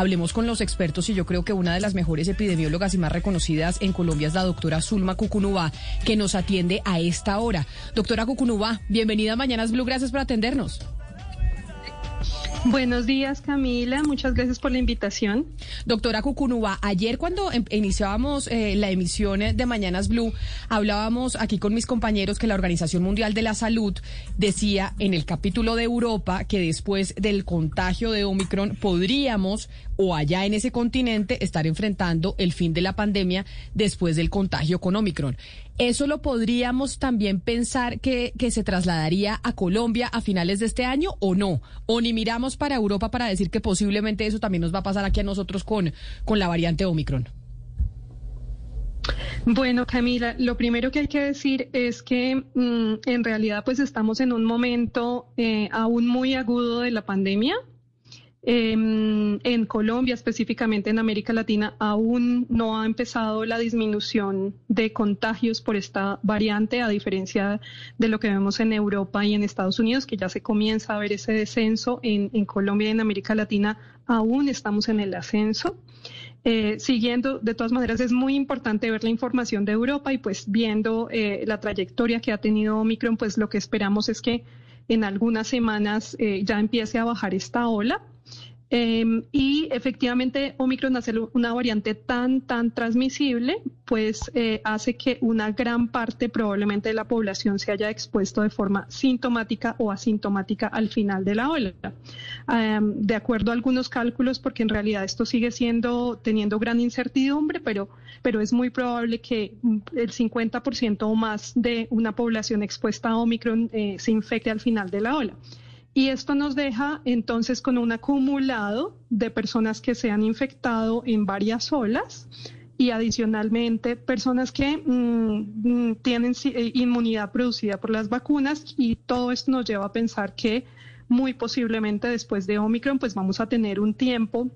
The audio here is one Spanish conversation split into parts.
Hablemos con los expertos y yo creo que una de las mejores epidemiólogas y más reconocidas en Colombia es la doctora Zulma Cucunubá, que nos atiende a esta hora. Doctora Cucunubá, bienvenida a Mañanas Blue, gracias por atendernos. Buenos días, Camila. Muchas gracias por la invitación. Doctora Cucunúa, ayer cuando em- iniciábamos eh, la emisión de Mañanas Blue, hablábamos aquí con mis compañeros que la Organización Mundial de la Salud decía en el capítulo de Europa que después del contagio de Omicron podríamos o allá en ese continente estar enfrentando el fin de la pandemia después del contagio con Omicron. ¿Eso lo podríamos también pensar que, que se trasladaría a Colombia a finales de este año o no? ¿O ni miramos para Europa para decir que posiblemente eso también nos va a pasar aquí a nosotros con, con la variante Omicron? Bueno, Camila, lo primero que hay que decir es que mm, en realidad pues estamos en un momento eh, aún muy agudo de la pandemia. Em, en Colombia, específicamente en América Latina, aún no ha empezado la disminución de contagios por esta variante, a diferencia de lo que vemos en Europa y en Estados Unidos, que ya se comienza a ver ese descenso. En, Colombia y en América Latina aún estamos en el ascenso. Eh, siguiendo, de todas maneras, es muy importante ver la información de Europa y pues viendo eh, la trayectoria que ha tenido Omicron, pues lo que esperamos es que en algunas semanas eh, ya empiece a bajar esta ola. Eh, y efectivamente, Omicron, hace una variante tan, tan transmisible, pues eh, hace que una gran parte probablemente de la población se haya expuesto de forma sintomática o asintomática al final de la ola. Eh, de acuerdo a algunos cálculos, porque en realidad esto sigue siendo, teniendo gran incertidumbre, pero, pero es muy probable que mm, el 50% o más de una población expuesta a Omicron eh, se infecte al final de la ola. Y esto nos deja entonces con un acumulado de personas que se han infectado en varias olas y adicionalmente personas que mm, mm, tienen eh, inmunidad producida por las vacunas y todo esto nos lleva a pensar que muy posiblemente después de Omicron pues vamos a tener un tiempo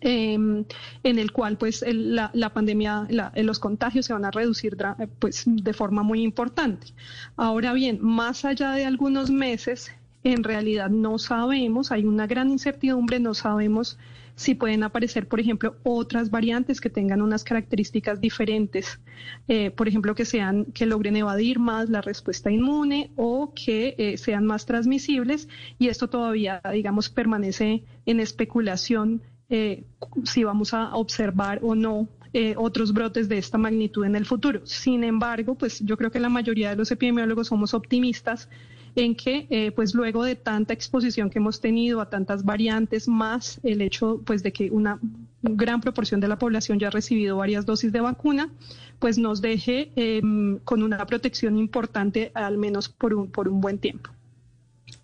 eh, en el cual pues la, pandemia, la- los contagios se van a reducir eh, pues de forma muy importante. Ahora bien, más allá de algunos meses, en realidad no sabemos, hay una gran incertidumbre, no sabemos si pueden aparecer, por ejemplo, otras variantes que tengan unas características diferentes, eh, por ejemplo, que sean, que logren evadir más la respuesta inmune o que eh, sean más transmisibles, y esto todavía, digamos, permanece en especulación eh, si vamos a observar o no otros brotes de esta magnitud en el futuro. Sin embargo, pues yo creo que la mayoría de los epidemiólogos somos optimistas en que eh, pues luego de tanta exposición que hemos tenido a tantas variantes más el hecho pues de que una gran proporción de la población ya ha recibido varias dosis de vacuna pues nos deje eh, con una protección importante al menos por un, por un buen tiempo.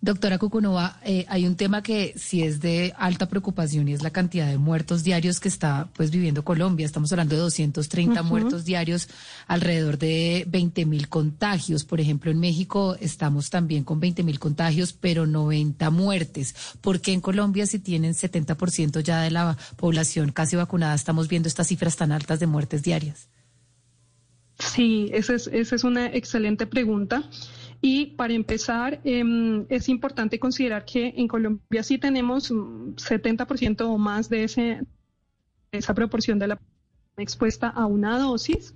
Doctora Cucunova, eh, hay un tema que sí es de alta preocupación y es la cantidad de muertos diarios que está pues viviendo Colombia. Estamos hablando de 230 Ujú. muertos diarios, alrededor de 20 mil contagios. Por ejemplo, en México estamos también con 20 mil contagios, pero 90 muertes. ¿Por qué en Colombia, si tienen 70% ya de la población casi vacunada, estamos viendo estas cifras tan altas de muertes diarias? Sí, esa es, esa es una excelente pregunta. Y para empezar, em, es importante considerar que en Colombia sí tenemos mm, 70% o más de ese, esa proporción de la expuesta a una dosis.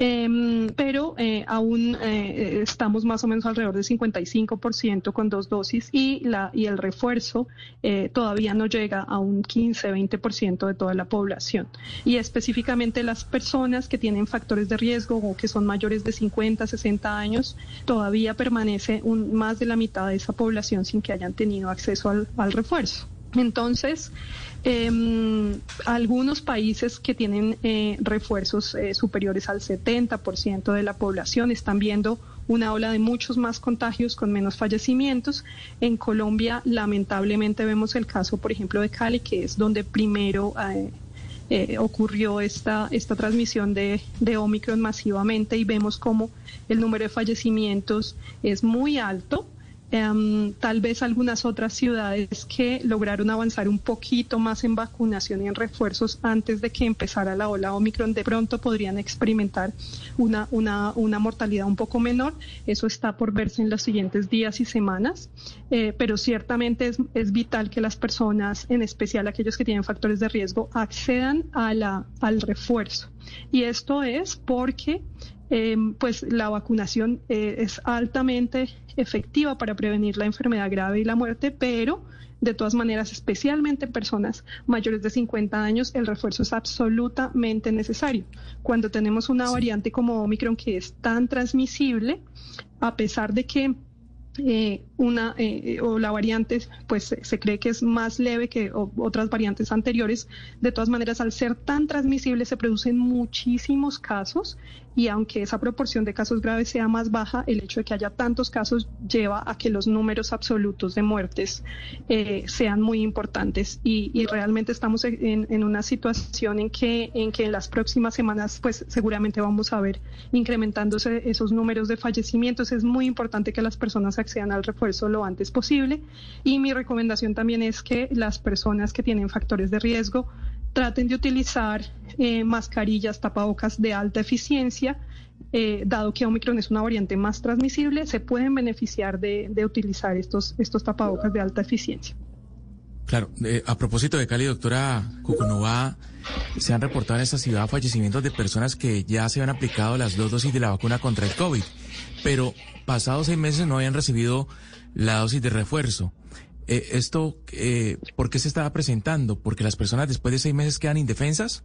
Em, pero eh, aún eh, estamos más o menos alrededor del 55% con dos dosis y, la, y el refuerzo eh, todavía no llega a un 15-20% de toda la población. Y específicamente las personas que tienen factores de riesgo o que son mayores de 50, 60 años, todavía permanece un, más de la mitad de esa población sin que hayan tenido acceso al refuerzo. Entonces, eh, algunos países que tienen eh, refuerzos eh, superiores al 70% de la población están viendo una ola de muchos más contagios con menos fallecimientos. En Colombia, lamentablemente, vemos el caso, por ejemplo, de Cali, que es donde primero... Eh, eh, ocurrió esta, esta transmisión de, de Omicron masivamente y vemos como el número de fallecimientos es muy alto Em, tal vez algunas otras ciudades que lograron avanzar un poquito más en vacunación y en refuerzos antes de que empezara la ola Omicron, de pronto podrían experimentar una, una, una mortalidad un poco menor. Eso está por verse en los siguientes días y semanas, eh, pero ciertamente es, es, vital que las personas, en especial aquellos que tienen factores de riesgo, accedan a la, al refuerzo. Y esto es porque Em, pues la vacunación eh, es altamente efectiva para prevenir la enfermedad grave y la muerte, pero de todas maneras, especialmente en personas mayores de 50 años, el refuerzo es absolutamente necesario. Cuando tenemos una variante como Omicron que es tan transmisible, a pesar de que eh, una eh, o la variante pues se cree que es más leve que otras variantes anteriores de todas maneras al ser tan transmisible se producen muchísimos casos y aunque esa proporción de casos graves sea más baja, el hecho de que haya tantos casos lleva a que los números absolutos de muertes eh, sean muy importantes y, realmente estamos en, una situación en que, en que en las próximas semanas pues seguramente vamos a ver incrementándose esos números de fallecimientos. Es muy importante que las personas accedan al refuerzo lo antes posible y mi recomendación también es que las personas que tienen factores de riesgo traten de utilizar eh, mascarillas, tapabocas de alta eficiencia. Eh, dado que Omicron es una variante más transmisible, se pueden beneficiar de, utilizar estos, estos tapabocas de alta eficiencia. Claro, eh, a propósito de Cali, doctora Cucunova, se han reportado en esta ciudad fallecimientos de personas que ya se han aplicado las dos dosis de la vacuna contra el COVID, pero pasados seis meses no habían recibido la dosis de refuerzo. Eh, ¿Esto eh, por qué se estaba presentando? ¿Porque las personas después de seis meses quedan indefensas?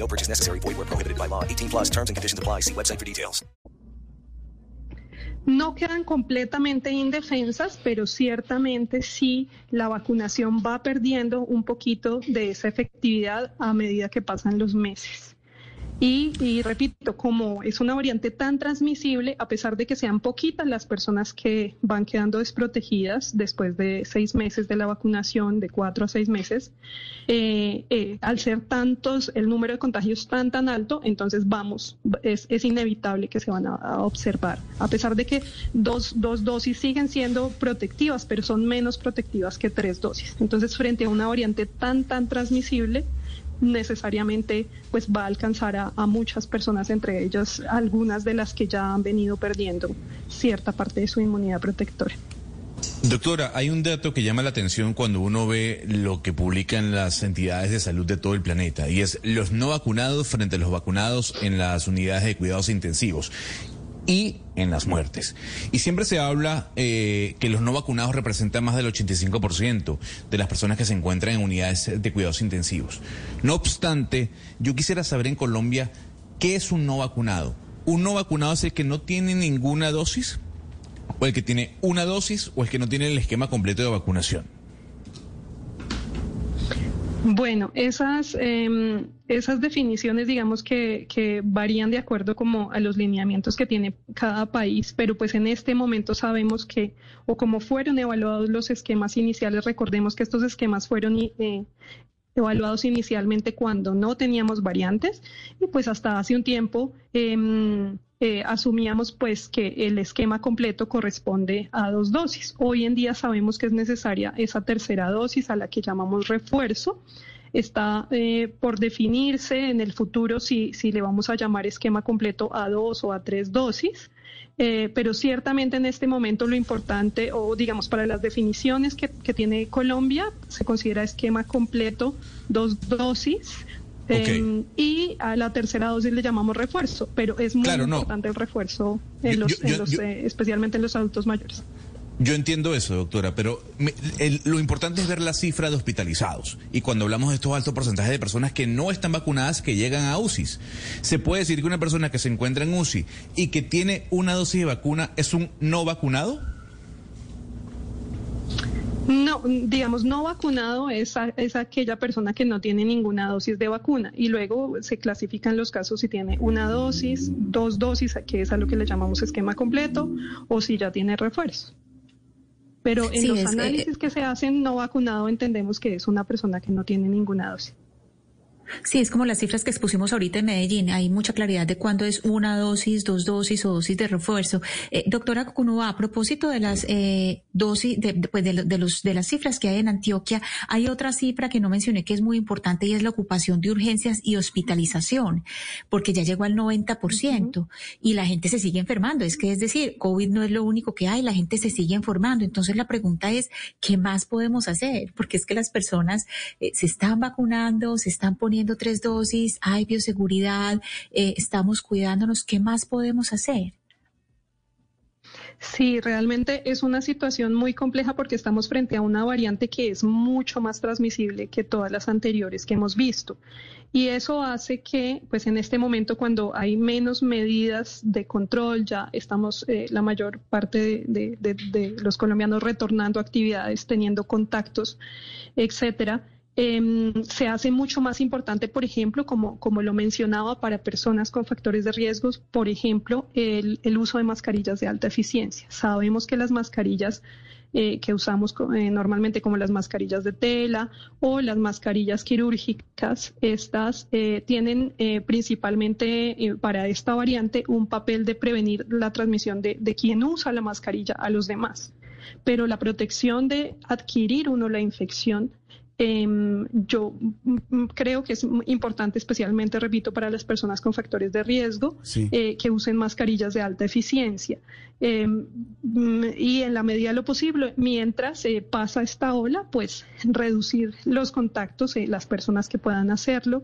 No purchase necessary. Void where prohibited by law. 18 plus terms and conditions apply. See website for details. No quedan completamente indefensas, pero ciertamente sí la vacunación va perdiendo un poquito de esa efectividad a medida que pasan los meses. Y, repito, como es una variante tan transmisible, a pesar de que sean poquitas las personas que van quedando desprotegidas después de seis meses de la vacunación, de cuatro a seis meses, eh, eh, al ser tantos, el número de contagios tan, tan alto, entonces vamos, es, inevitable que se van a, observar. A pesar de que dos, dos dosis siguen siendo protectivas, pero son menos protectivas que tres dosis. Entonces, frente a una variante tan, tan transmisible, necesariamente pues va a alcanzar a, muchas personas, entre ellas algunas de las que ya han venido perdiendo cierta parte de su inmunidad protectora. Doctora, hay un dato que llama la atención cuando uno ve lo que publican las entidades de salud de todo el planeta y es los no vacunados frente a los vacunados en las unidades de cuidados intensivos y en las muertes. Y siempre se habla eh, que los no vacunados representan más del 85% de las personas que se encuentran en unidades de cuidados intensivos. No obstante, yo quisiera saber en Colombia qué es un no vacunado. ¿Un no vacunado es el que no tiene ninguna dosis? ¿O el que tiene una dosis? ¿O el que no tiene el esquema completo de vacunación? Bueno, esas, em, esas definiciones, digamos que, que, varían de acuerdo como a los lineamientos que tiene cada país, pero pues en este momento sabemos que, o como fueron evaluados los esquemas iniciales, recordemos que estos esquemas fueron eh, evaluados inicialmente cuando no teníamos variantes y pues hasta hace un tiempo eh, eh, asumíamos pues que el esquema completo corresponde a dos dosis. Hoy en día sabemos que es necesaria esa tercera dosis a la que llamamos refuerzo. Está eh, por definirse en el futuro si, si le vamos a llamar esquema completo a dos o a tres dosis. Eh, pero ciertamente en este momento lo importante, o digamos para las definiciones que, tiene Colombia, se considera esquema completo, dos dosis, em, y a la tercera dosis le llamamos refuerzo, pero es muy importante el refuerzo, en los, eh, especialmente en los adultos mayores. Yo entiendo eso, doctora, pero me- lo importante es ver la cifra de hospitalizados. Y cuando hablamos de estos altos porcentajes de personas que no están vacunadas que llegan a UCIs, se puede decir que una persona que se encuentra en UCI y que tiene una dosis de vacuna es un no vacunado. No, digamos, no vacunado es, es aquella persona que no tiene ninguna dosis de vacuna y luego se clasifican los casos si tiene una dosis, dos dosis, que es a lo que le llamamos esquema completo, o si ya tiene refuerzo. Pero en Sí, los eh, análisis que se hacen no vacunado entendemos que es una persona que no tiene ninguna dosis. Sí, es como las cifras que expusimos ahorita en Medellín. Hay mucha claridad de cuándo es una dosis, dos dosis o dosis de refuerzo. Eh, doctora Cucunúa, a propósito de las eh, dosis, de, pues de, de los, de las cifras que hay en Antioquia, hay otra cifra que no mencioné que es muy importante y es la ocupación de urgencias y hospitalización, porque ya llegó al 90% y la gente se sigue enfermando. Es que, es decir, COVID no es lo único que hay, la gente se sigue enfermando. Entonces la pregunta es, ¿qué más podemos hacer? Porque es que las personas eh, se están vacunando, se están poniendo tres dosis, hay bioseguridad, eh, estamos cuidándonos, ¿qué más podemos hacer? Sí, realmente es una situación muy compleja porque estamos frente a una variante que es mucho más transmisible que todas las anteriores que hemos visto. Y eso hace que, pues en este momento, cuando hay menos medidas de control, ya estamos eh, la mayor parte de, de- de- de los colombianos retornando a actividades, teniendo contactos, etcétera. Em, se hace mucho más importante, por ejemplo, como, como lo mencionaba, para personas con factores de riesgos, por ejemplo, el, uso de mascarillas de alta eficiencia. Sabemos que las mascarillas eh, que usamos eh, normalmente como las mascarillas de tela o las mascarillas quirúrgicas, estas eh, tienen principalmente para esta variante un papel de prevenir la transmisión de, de quien usa la mascarilla a los demás. Pero la protección de adquirir uno la infección Em, yo mm, mm, creo que es importante, especialmente, repito, para las personas con factores de riesgo, Sí. eh, que usen mascarillas de alta eficiencia. Em, mm, y en la medida de lo posible, mientras eh, pasa esta ola, pues reducir los contactos, eh, las personas que puedan hacerlo.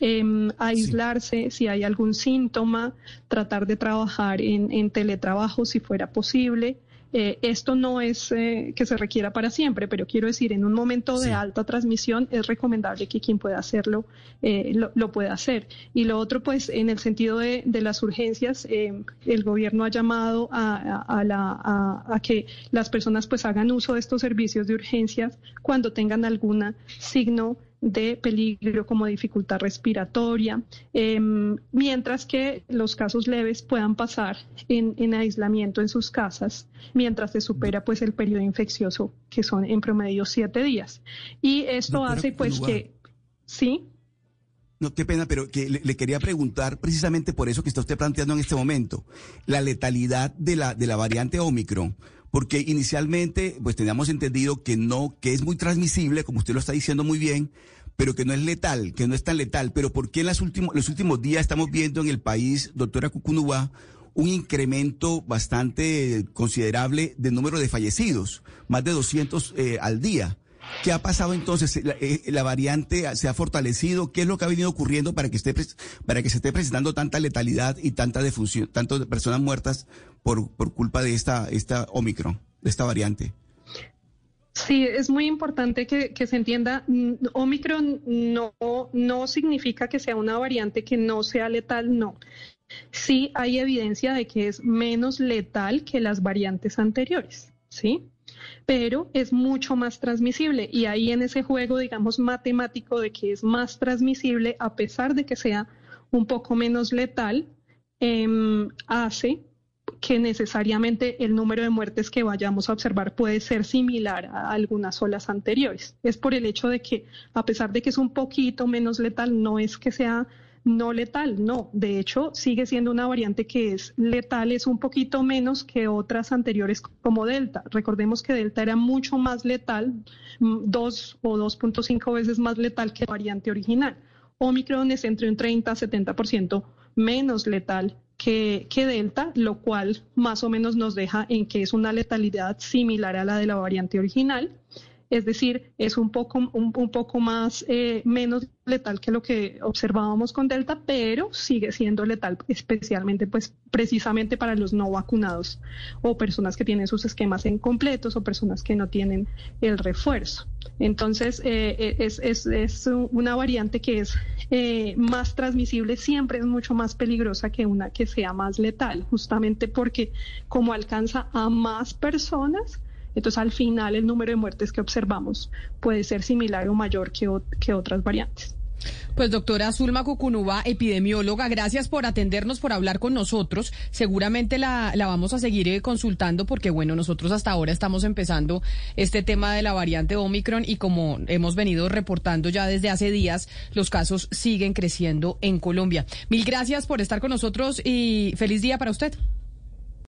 em, aislarse si hay algún síntoma, tratar de trabajar en, en teletrabajo si fuera posible. Eh, esto no es eh, que se requiera para siempre, pero quiero decir, en un momento de alta transmisión es recomendable que quien pueda hacerlo eh, lo, lo pueda hacer. Y lo otro, pues, en el sentido de, de las urgencias, eh, el gobierno ha llamado a, a- a la- a- a que las personas pues hagan uso de estos servicios de urgencias cuando tengan algún signo de peligro como dificultad respiratoria, em, mientras que los casos leves puedan pasar en, en aislamiento en sus casas mientras se supera pues el periodo infeccioso que son en promedio siete días. Y esto Doctora hace pues que, sí, No, qué pena, pero que le, le quería preguntar precisamente por eso que está usted planteando en este momento, la letalidad de la, de la variante Omicron. Porque inicialmente, pues teníamos entendido que no, que es muy transmisible, como usted lo está diciendo muy bien, pero que no es letal, que no es tan letal. Pero ¿por qué en las últimos, los últimos días estamos viendo en el país, doctora Cucunúa, un incremento bastante considerable del número de fallecidos, más de 200 eh, al día? ¿Qué ha pasado entonces? La, eh, la variante se ha fortalecido. ¿Qué es lo que ha venido ocurriendo para que esté para que se esté presentando tanta letalidad y tanta defunción, tantas personas muertas por, por culpa de esta esta Omicron, de esta variante? Sí, es muy importante que, que se entienda, mm, Omicron no, no significa que sea una variante que no sea letal, no. Sí hay evidencia de que es menos letal que las variantes anteriores, ¿sí? Pero es mucho más transmisible y ahí en ese juego, digamos, matemático de que es más transmisible, a pesar de que sea un poco menos letal, em, hace que necesariamente el número de muertes que vayamos a observar puede ser similar a algunas olas anteriores. Es por el hecho de que, a pesar de que es un poquito menos letal, no es que sea no letal, no. De hecho, sigue siendo una variante que es letal, es un poquito menos que otras anteriores como Delta. Recordemos que Delta era mucho más letal, mm, dos o 2.5 veces más letal que la variante original. Omicron es entre un 30 a 70% menos letal que, que Delta, lo cual más o menos nos deja en que es una letalidad similar a la de la variante original. Es decir, es un poco, un, poco más, eh, menos letal que lo que observábamos con Delta, pero sigue siendo letal, especialmente, pues, precisamente para los no vacunados o personas que tienen sus esquemas incompletos o personas que no tienen el refuerzo. Entonces, eh, eh, es, es, es, una variante que es eh, más transmisible, siempre es mucho más peligrosa que una que sea más letal, justamente porque como alcanza a más personas, entonces al final el número de muertes que observamos puede ser similar o mayor que, que otras variantes. Pues doctora Zulma Cucunuba, epidemióloga, gracias por atendernos, por hablar con nosotros. Seguramente la, la vamos a seguir eh, consultando porque, bueno, nosotros hasta ahora estamos empezando este tema de la variante Omicron y como hemos venido reportando ya desde hace días, los casos siguen creciendo en Colombia. Mil gracias por estar con nosotros y feliz día para usted.